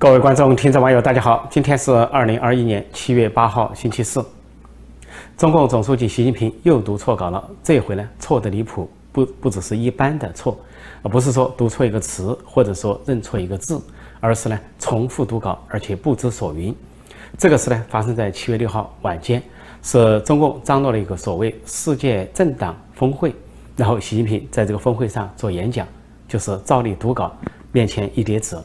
各位观众、听众、网友，大家好！今天是二零二一年七月八号，星期四。中共总书记习近平又读错稿了，这回呢错的离谱，不不只是一般的错，而不是说读错一个词，或者说认错一个字，而是呢重复读稿，而且不知所云。这个事呢发生在七月六号晚间，是中共张罗了一个所谓世界政党峰会，然后习近平在这个峰会上做演讲，就是照例读稿，面前一叠纸。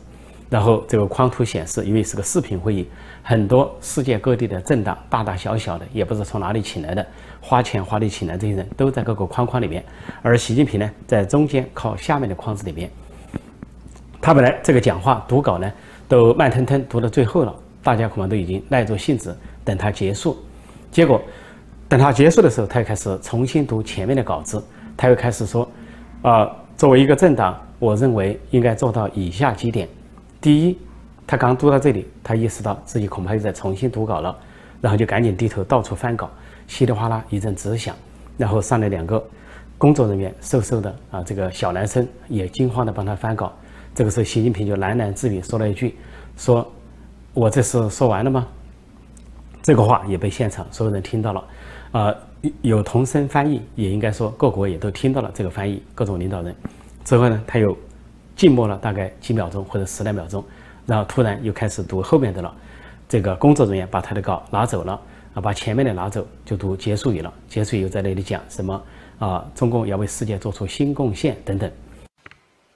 然后这个框图显示，因为是个视频会议，很多世界各地的政党，大大小小的，也不知从哪里请来的，花钱花力请来这些人都在各个框框里面，而习近平呢，在中间靠下面的框子里面。他本来这个讲话读稿呢，都慢腾腾读到最后了，大家恐怕都已经耐住性子等他结束。结果等他结束的时候，他又开始重新读前面的稿子，他又开始说：“啊，作为一个政党，我认为应该做到以下几点。”第一，他刚读到这里，他意识到自己恐怕又在重新读稿了，然后就赶紧低头到处翻稿，稀里哗啦一阵直响，然后上来两个工作人员，瘦瘦的啊，这个小男生也惊慌的帮他翻稿。这个时候，习近平就喃喃自语说了一句：“说我这是说完了吗？”这个话也被现场所有人听到了，啊，有同声翻译，也应该说各国也都听到了这个翻译，各种领导人。之后呢，他又。静默了大概几秒钟或者十来秒钟，然后突然又开始读后面的了。这个工作人员把他的稿拿走了啊，把前面的拿走，就读结束语了。结束语又在那里讲什么啊？中共要为世界做出新贡献等等。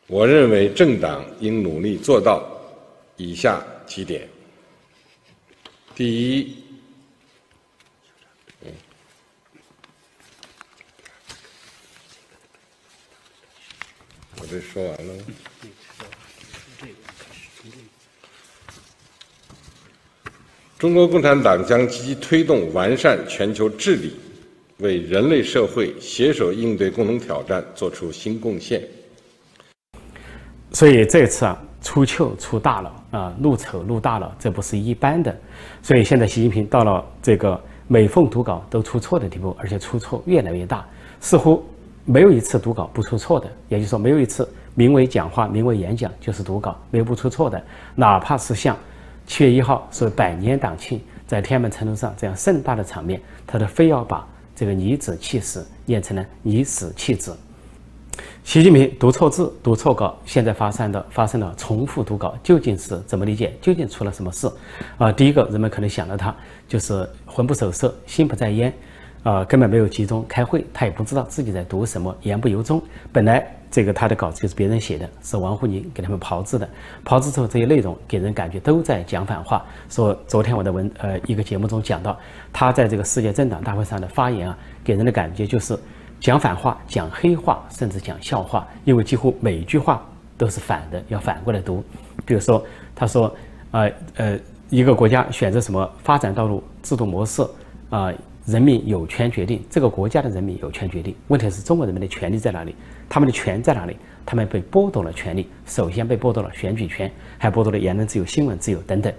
我认为政党应努力做到以下几点：第一。我这说完了。中国共产党将积极推动完善全球治理，为人类社会携手应对共同挑战做出新贡献。所以这次啊，出糗出大了啊，露丑露大了，这不是一般的。所以现在习近平到了这个每逢读稿都出错的地步，而且出错越来越大，似乎。没有一次读稿不出错的，也就是说，没有一次名为讲话、名为演讲就是读稿没有不出错的。哪怕是像七月一号是百年党庆，在天安门城楼上这样盛大的场面，他都非要把这个“你子气死”念成了“你死气子”。习近平读错字、读错稿，现在发生的发生了重复读稿，究竟是怎么理解？究竟出了什么事？啊，第一个人们可能想到他就是魂不守舍、心不在焉。啊，根本没有集中开会，他也不知道自己在读什么，言不由衷。本来这个他的稿子就是别人写的，是王沪宁给他们炮制的。炮制之后，这些内容给人感觉都在讲反话。说昨天我的文呃一个节目中讲到，他在这个世界政党大会上的发言啊，给人的感觉就是讲反话、讲黑话，甚至讲笑话，因为几乎每一句话都是反的，要反过来读。比如说，他说啊呃，一个国家选择什么发展道路、制度模式啊。人民有权决定，这个国家的人民有权决定。问题是中国人民的权利在哪里？他们的权在哪里？他们被剥夺了权利，首先被剥夺了选举权，还剥夺了言论自由、新闻自由等等。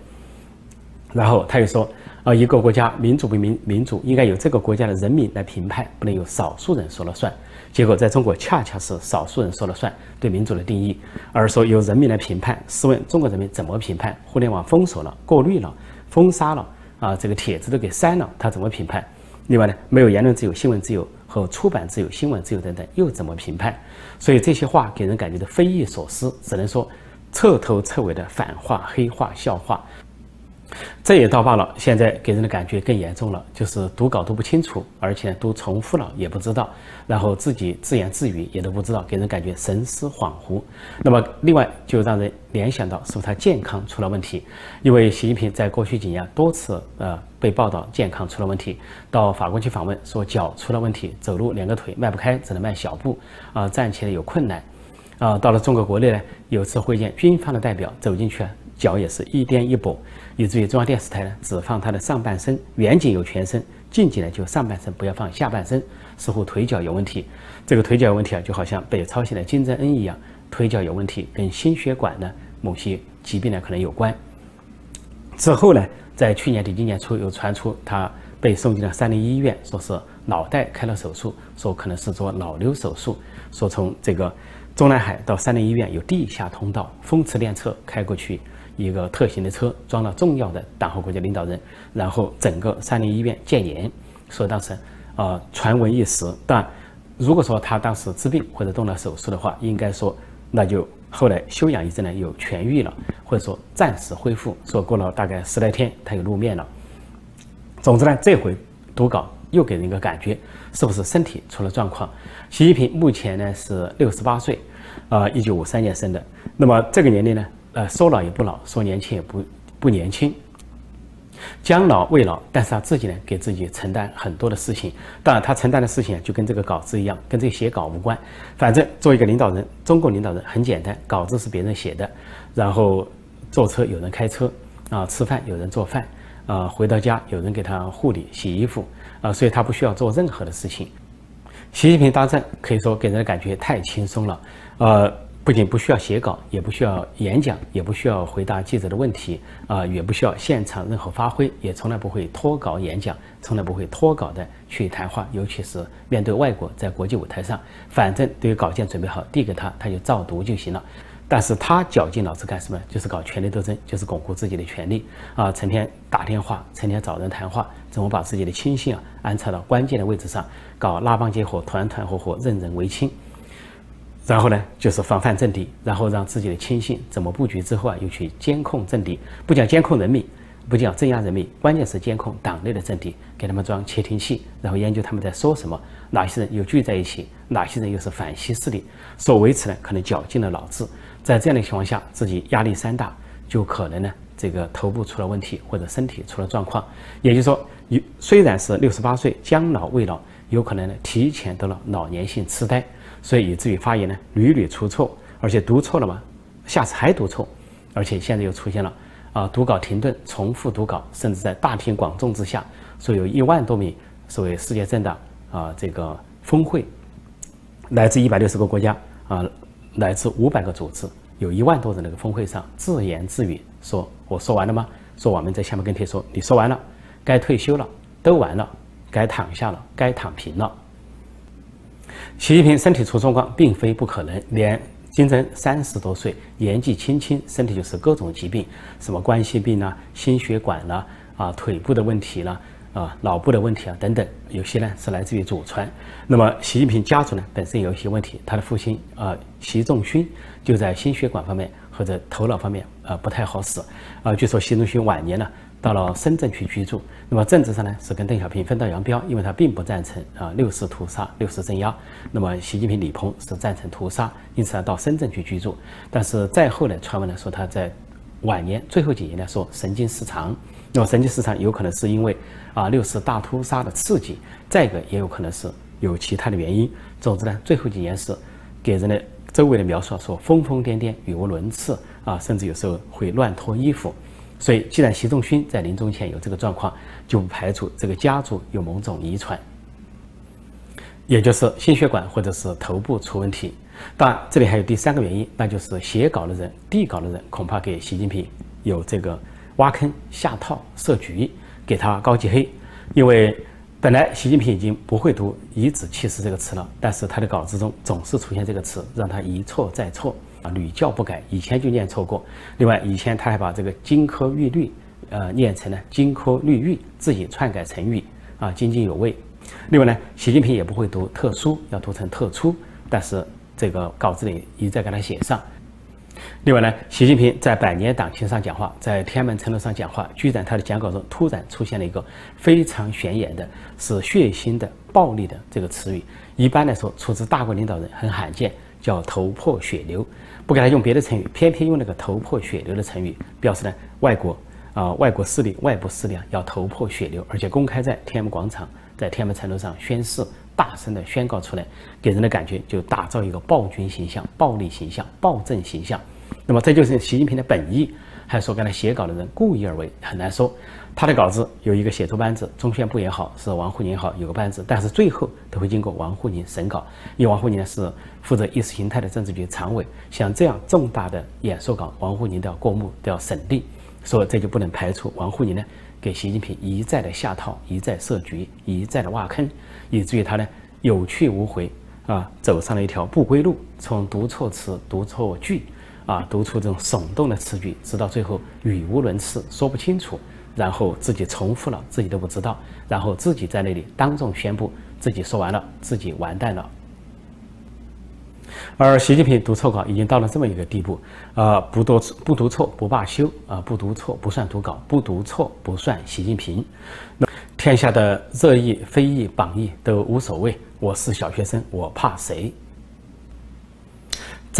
然后他又说，啊，一个国家民主不民民主，应该由这个国家的人民来评判，不能由少数人说了算。结果在中国恰恰是少数人说了算，对民主的定义，而说由人民来评判。试问中国人民怎么评判？互联网封锁了，过滤了，封杀了，啊，这个帖子都给删了，他怎么评判？另外呢，没有言论自由、新闻自由和出版自由、新闻自由等等，又怎么评判？所以这些话给人感觉的匪夷所思，只能说彻头彻尾的反话、黑话、笑话。这也倒罢了，现在给人的感觉更严重了，就是读稿读不清楚，而且读重复了也不知道，然后自己自言自语也都不知道，给人感觉神思恍惚。那么另外就让人联想到是不是他健康出了问题？因为习近平在过去几年多次呃被报道健康出了问题，到法国去访问说脚出了问题，走路两个腿迈不开，只能迈小步啊，站起来有困难啊。到了中国国内呢，有次会见军方的代表，走进去啊。脚也是一颠一跛，以至于中央电视台呢只放他的上半身，远景有全身，近景呢就上半身，不要放下半身，似乎腿脚有问题。这个腿脚有问题啊，就好像被抄袭的金正恩一样，腿脚有问题，跟心血管呢某些疾病呢可能有关。之后呢，在去年底今年初又传出他被送进了三零医院，说是脑袋开了手术，说可能是做脑瘤手术，说从这个中南海到三零医院有地下通道，风驰电掣开过去。一个特型的车，装了重要的党和国家领导人，然后整个三零医院建言，说当时啊传闻一时，但如果说他当时治病或者动了手术的话，应该说那就后来休养一阵呢，有痊愈了，或者说暂时恢复，说过了大概十来天他又露面了。总之呢，这回读稿又给人一个感觉，是不是身体出了状况？习近平目前呢是六十八岁。啊，一九五三年生的，那么这个年龄呢，呃，说老也不老，说年轻也不不年轻，将老未老，但是他自己呢，给自己承担很多的事情。当然，他承担的事情就跟这个稿子一样，跟这写稿无关。反正做一个领导人，中共领导人很简单，稿子是别人写的，然后坐车有人开车，啊，吃饭有人做饭，啊，回到家有人给他护理、洗衣服，啊，所以他不需要做任何的事情。习近平当政可以说给人的感觉太轻松了，呃，不仅不需要写稿，也不需要演讲，也不需要回答记者的问题，啊，也不需要现场任何发挥，也从来不会脱稿演讲，从来不会脱稿的去谈话，尤其是面对外国，在国际舞台上，反正都有稿件准备好递给他，他就照读就行了。但是他绞尽脑汁干什么？就是搞权力斗争，就是巩固自己的权利啊！成天打电话，成天找人谈话，怎么把自己的亲信啊安插到关键的位置上，搞拉帮结伙、团团伙伙、任人唯亲。然后呢，就是防范政敌，然后让自己的亲信怎么布局之后啊，又去监控政敌，不讲监控人民，不讲镇压人民，关键是监控党内的政敌，给他们装窃听器，然后研究他们在说什么，哪些人又聚在一起，哪些人又是反西势力，所为此呢，可能绞尽了脑汁。在这样的情况下，自己压力山大，就可能呢，这个头部出了问题，或者身体出了状况。也就是说，虽然是六十八岁，将老未老，有可能呢提前得了老年性痴呆，所以以至于发言呢屡屡出错，而且读错了嘛，下次还读错，而且现在又出现了啊读稿停顿、重复读稿，甚至在大庭广众之下，说有一万多名所谓世界政党啊这个峰会，来自一百六十个国家啊。来自五百个组织，有一万多人那个峰会上自言自语说：“我说完了吗？”说我们在下面跟帖说：“你说完了，该退休了，都完了，该躺下了，该躺平了。”习近平身体出状况并非不可能，连金正三十多岁，年纪轻轻，身体就是各种疾病，什么冠心病啊、心血管啦、啊腿部的问题啦。啊，脑部的问题啊，等等，有些呢是来自于祖传。那么，习近平家族呢本身有一些问题，他的父亲啊，习仲勋就在心血管方面或者头脑方面啊不太好使。啊，据说习仲勋晚年呢到了深圳去居住。那么政治上呢是跟邓小平分道扬镳，因为他并不赞成啊六四屠杀、六四镇压。那么习近平、李鹏是赞成屠杀，因此呢到深圳去居住。但是再后来传闻呢说他在晚年最后几年呢说神经失常。那么神经失常有可能是因为啊六四大屠杀的刺激，再一个也有可能是有其他的原因。总之呢，最后几年是给人的周围的描述说疯疯癫癫、语无伦次啊，甚至有时候会乱脱衣服。所以，既然习仲勋在临终前有这个状况，就不排除这个家族有某种遗传，也就是心血管或者是头部出问题。当然，这里还有第三个原因，那就是写稿的人、递稿的人恐怕给习近平有这个。挖坑下套设局，给他高级黑，因为本来习近平已经不会读“颐指气使”这个词了，但是他的稿子中总是出现这个词，让他一错再错啊，屡教不改。以前就念错过，另外以前他还把这个“金科玉律”呃念成了“金科玉律”，自己篡改成语啊，津津有味。另外呢，习近平也不会读“特殊”，要读成“特殊”，但是这个稿子里一再给他写上。另外呢，习近平在百年党庆上讲话，在天安门城楼上讲话，居然他的讲稿中突然出现了一个非常显眼的、是血腥的、暴力的这个词语。一般来说，出自大国领导人很罕见，叫“头破血流”。不给他用别的成语，偏偏用那个“头破血流”的成语，表示呢外国啊外国势力、外部势力啊要头破血流，而且公开在天安门广场、在天安门城楼上宣誓。大声的宣告出来，给人的感觉就打造一个暴君形象、暴力形象、暴政形象。那么这就是习近平的本意，还是说刚才写稿的人故意而为，很难说。他的稿子有一个写作班子，中宣部也好，是王沪宁也好，有个班子，但是最后都会经过王沪宁审稿，因为王沪宁呢是负责意识形态的政治局常委，像这样重大的演说稿，王沪宁都要过目，都要审定，所以这就不能排除王沪宁呢。给习近平一再的下套，一再设局，一再的挖坑，以至于他呢有去无回啊，走上了一条不归路。从读错词、读错句啊，读出这种耸动的词句，直到最后语无伦次，说不清楚，然后自己重复了，自己都不知道，然后自己在那里当众宣布自己说完了，自己完蛋了。而习近平读错稿已经到了这么一个地步，呃，不读不读错不罢休啊，不读错不算读稿，不读错不算习近平。那天下的热议、非议、榜议都无所谓，我是小学生，我怕谁？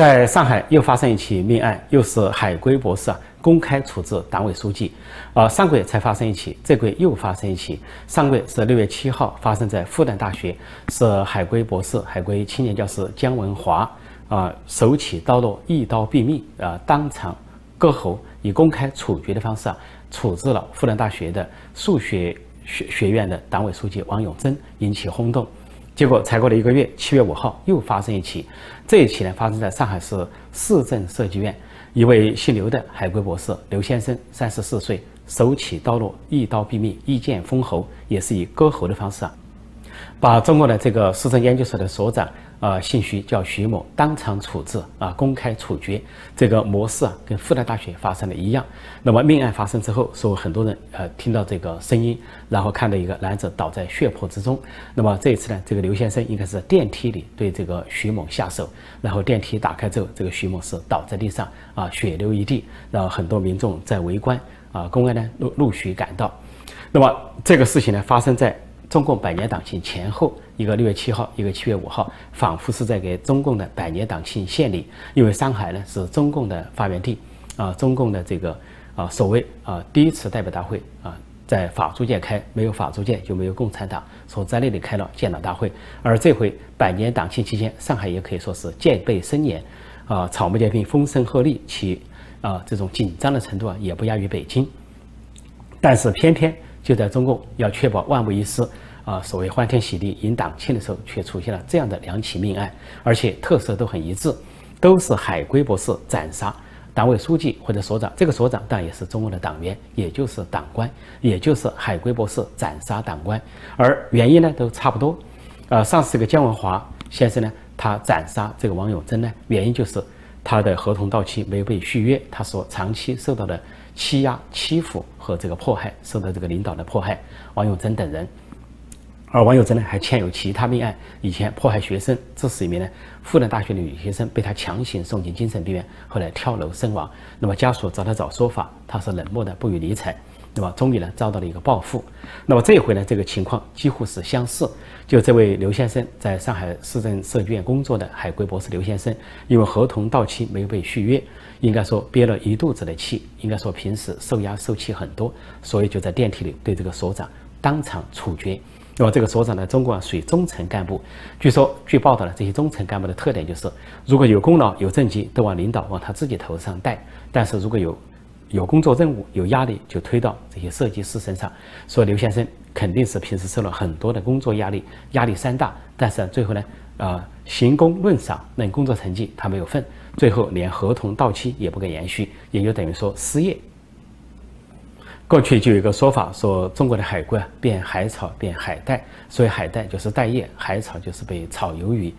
在上海又发生一起命案，又是海归博士啊公开处置党委书记。啊，上个月才发生一起，这个月又发生一起。上个月是六月七号，发生在复旦大学，是海归博士、海归青年教师姜文华啊手起刀落，一刀毙命啊，当场割喉，以公开处决的方式啊处置了复旦大学的数学学学院的党委书记王永珍，引起轰动。结果才过了一个月，七月五号又发生一起，这一起呢发生在上海市市政设计院，一位姓刘的海归博士刘先生，三十四岁，手起刀落，一刀毙命，一剑封喉，也是以割喉的方式啊，把中国的这个市政研究所的所长。啊，姓徐叫徐某，当场处置啊，公开处决，这个模式啊，跟复旦大学发生的一样。那么命案发生之后，说很多人呃听到这个声音，然后看到一个男子倒在血泊之中。那么这一次呢，这个刘先生应该是电梯里对这个徐某下手，然后电梯打开之后，这个徐某是倒在地上啊，血流一地，然后很多民众在围观啊，公安呢陆陆续赶到。那么这个事情呢，发生在。中共百年党庆前后，一个六月七号，一个七月五号，仿佛是在给中共的百年党庆献礼。因为上海呢是中共的发源地，啊，中共的这个啊所谓啊第一次代表大会啊在法租界开，没有法租界就没有共产党，所在那里开了建党大会。而这回百年党庆期间，上海也可以说是戒备森严，啊，草木皆兵，风声鹤唳，其啊这种紧张的程度啊也不亚于北京。但是偏偏。就在中共要确保万无一失啊，所谓欢天喜地迎党庆的时候，却出现了这样的两起命案，而且特色都很一致，都是海归博士斩杀党委书记或者所长。这个所长当然也是中共的党员，也就是党官，也就是海归博士斩杀党官。而原因呢都差不多。呃，上次这个姜文华先生呢，他斩杀这个王永珍呢，原因就是他的合同到期没有被续约，他所长期受到的。欺压、欺负和这个迫害，受到这个领导的迫害，王永珍等人，而王永珍呢还欠有其他命案，以前迫害学生，致使一名呢复旦大学的女学生被他强行送进精神病院，后来跳楼身亡。那么家属找他找说法，他是冷漠的，不予理睬。那么终于呢遭到了一个报复。那么这一回呢，这个情况几乎是相似。就这位刘先生在上海市政设计院工作的海归博士刘先生，因为合同到期没有被续约。应该说憋了一肚子的气，应该说平时受压受气很多，所以就在电梯里对这个所长当场处决。那么这个所长呢，中国属于中层干部，据说据报道呢，这些中层干部的特点就是，如果有功劳有政绩，都往领导往他自己头上带；但是如果有有工作任务有压力，就推到这些设计师身上。所以刘先生肯定是平时受了很多的工作压力，压力山大，但是最后呢，啊，行功论赏，论工作成绩他没有份。最后连合同到期也不给延续，也就等于说失业。过去就有一个说法，说中国的海归变海草变海带，所以海带就是待业，海草就是被炒鱿鱼，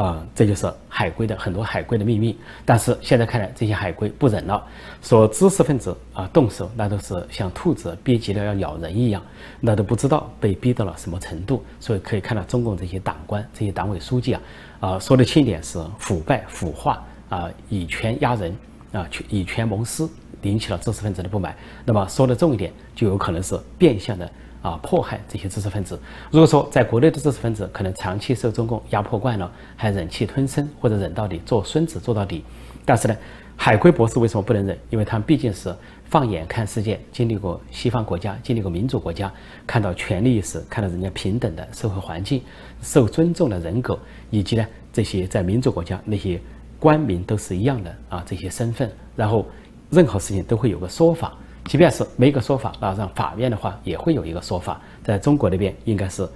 啊，这就是海归的很多海归的命运。但是现在看来，这些海归不忍了，说知识分子啊动手那都是像兔子憋急了要咬人一样，那都不知道被逼到了什么程度。所以可以看到中共这些党官、这些党委书记啊，啊说的轻点是腐败腐化。啊，以权压人，啊，以权谋私，引起了知识分子的不满。那么说的重一点，就有可能是变相的啊，迫害这些知识分子。如果说在国内的知识分子可能长期受中共压迫惯了，还忍气吞声或者忍到底，做孙子做到底。但是呢，海归博士为什么不能忍？因为他们毕竟是放眼看世界，经历过西方国家，经历过民主国家，看到权力意识，看到人家平等的社会环境，受尊重的人格，以及呢这些在民主国家那些。官民都是一样的啊，这些身份，然后任何事情都会有个说法，即便是没个说法，那让法院的话也会有一个说法。在中国那边应该是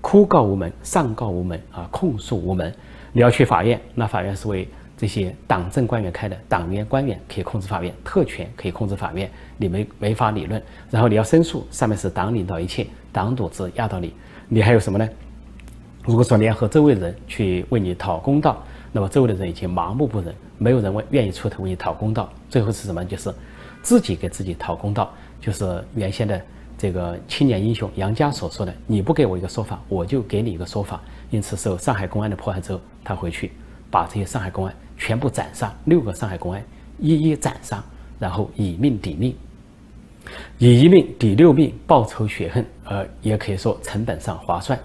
哭告无门，上告无门啊，控诉无门。你要去法院，那法院是为这些党政官员开的，党员官员可以控制法院，特权可以控制法院，你没没法理论。然后你要申诉，上面是党领导一切，党组织压到你，你还有什么呢？如果说联合周围人去为你讨公道。那么周围的人已经麻木不仁，没有人为愿意出头为你讨公道。最后是什么？就是自己给自己讨公道。就是原先的这个青年英雄杨家所说的：“你不给我一个说法，我就给你一个说法。”因此，受上海公安的迫害之后，他回去把这些上海公安全部斩杀，六个上海公安一一斩杀，然后以命抵命，以一命抵六命，报仇雪恨，呃，也可以说成本上划算。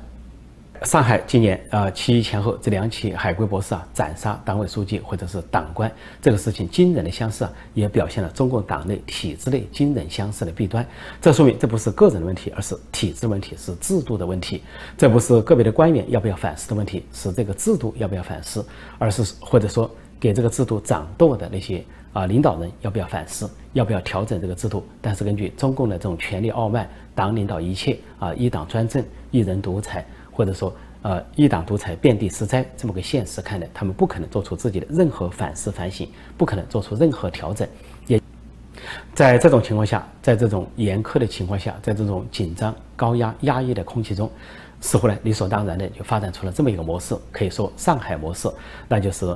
上海今年啊七一前后这两起海归博士啊斩杀党委书记或者是党官这个事情惊人的相似啊，也表现了中共党内体制内惊人相似的弊端。这说明这不是个人的问题，而是体制问题，是制度的问题。这不是个别的官员要不要反思的问题，是这个制度要不要反思，而是或者说给这个制度掌舵的那些啊领导人要不要反思，要不要调整这个制度。但是根据中共的这种权力傲慢，党领导一切啊，一党专政，一人独裁。或者说，呃，一党独裁，遍地是灾，这么个现实看来，他们不可能做出自己的任何反思反省，不可能做出任何调整。也在这种情况下，在这种严苛的情况下，在这种紧张、高压、压抑的空气中，似乎呢，理所当然的就发展出了这么一个模式，可以说上海模式，那就是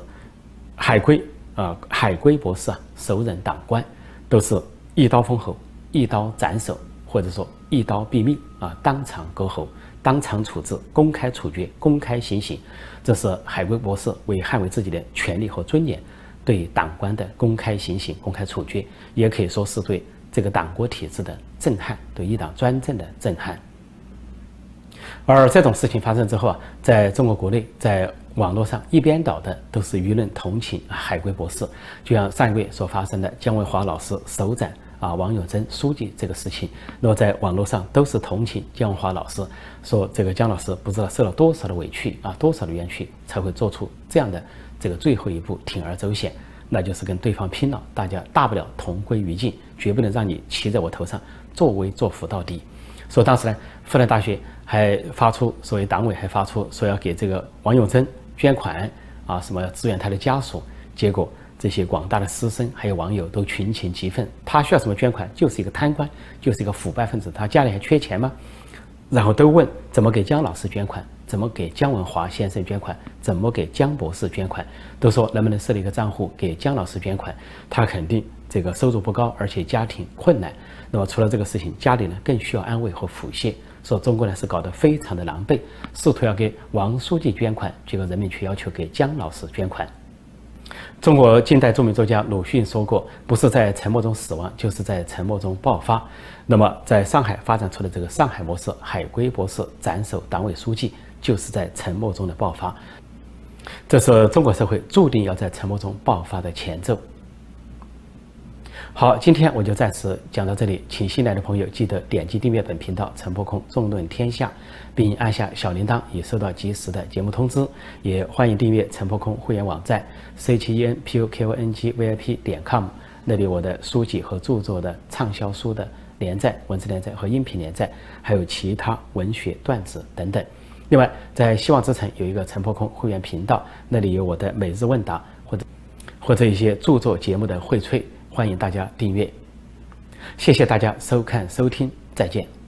海归啊，海归博士啊，首任党官都是一刀封喉，一刀斩首，或者说一刀毙命啊，当场割喉。当场处置、公开处决、公开行刑，这是海归博士为捍卫自己的权利和尊严，对党官的公开行刑、公开处决，也可以说是对这个党国体制的震撼，对一党专政的震撼。而这种事情发生之后啊，在中国国内，在网络上一边倒的都是舆论同情海归博士，就像上个月所发生的姜文华老师首斩。啊，王永珍书记这个事情，那么在网络上都是同情姜文华老师，说这个姜老师不知道受了多少的委屈啊，多少的冤屈，才会做出这样的这个最后一步铤而走险，那就是跟对方拼了，大家大不了同归于尽，绝不能让你骑在我头上作威作福到底。说当时呢，复旦大学还发出所谓党委还发出说要给这个王永珍捐款啊，什么支援他的家属，结果。这些广大的师生还有网友都群情激愤，他需要什么捐款？就是一个贪官，就是一个腐败分子，他家里还缺钱吗？然后都问怎么给姜老师捐款，怎么给姜文华先生捐款，怎么给姜博士捐款？都说能不能设立一个账户给姜老师捐款？他肯定这个收入不高，而且家庭困难。那么除了这个事情，家里呢更需要安慰和抚恤。说中国呢是搞得非常的狼狈，试图要给王书记捐款，结果人民却要求给姜老师捐款。中国近代著名作家鲁迅说过：“不是在沉默中死亡，就是在沉默中爆发。”那么，在上海发展出的这个上海模式，海归博士斩首党委书记，就是在沉默中的爆发。这是中国社会注定要在沉默中爆发的前奏。好，今天我就暂时讲到这里，请新来的朋友记得点击订阅本频道“陈破空纵论天下”，并按下小铃铛，以收到及时的节目通知。也欢迎订阅陈破空会员网站 c 七 e n p u k o n g v i p 点 com，那里我的书籍和著作的畅销书的连载、文字连载和音频连载，还有其他文学段子等等。另外，在希望之城有一个陈破空会员频道，那里有我的每日问答或者或者一些著作节目的荟萃。欢迎大家订阅，谢谢大家收看收听，再见。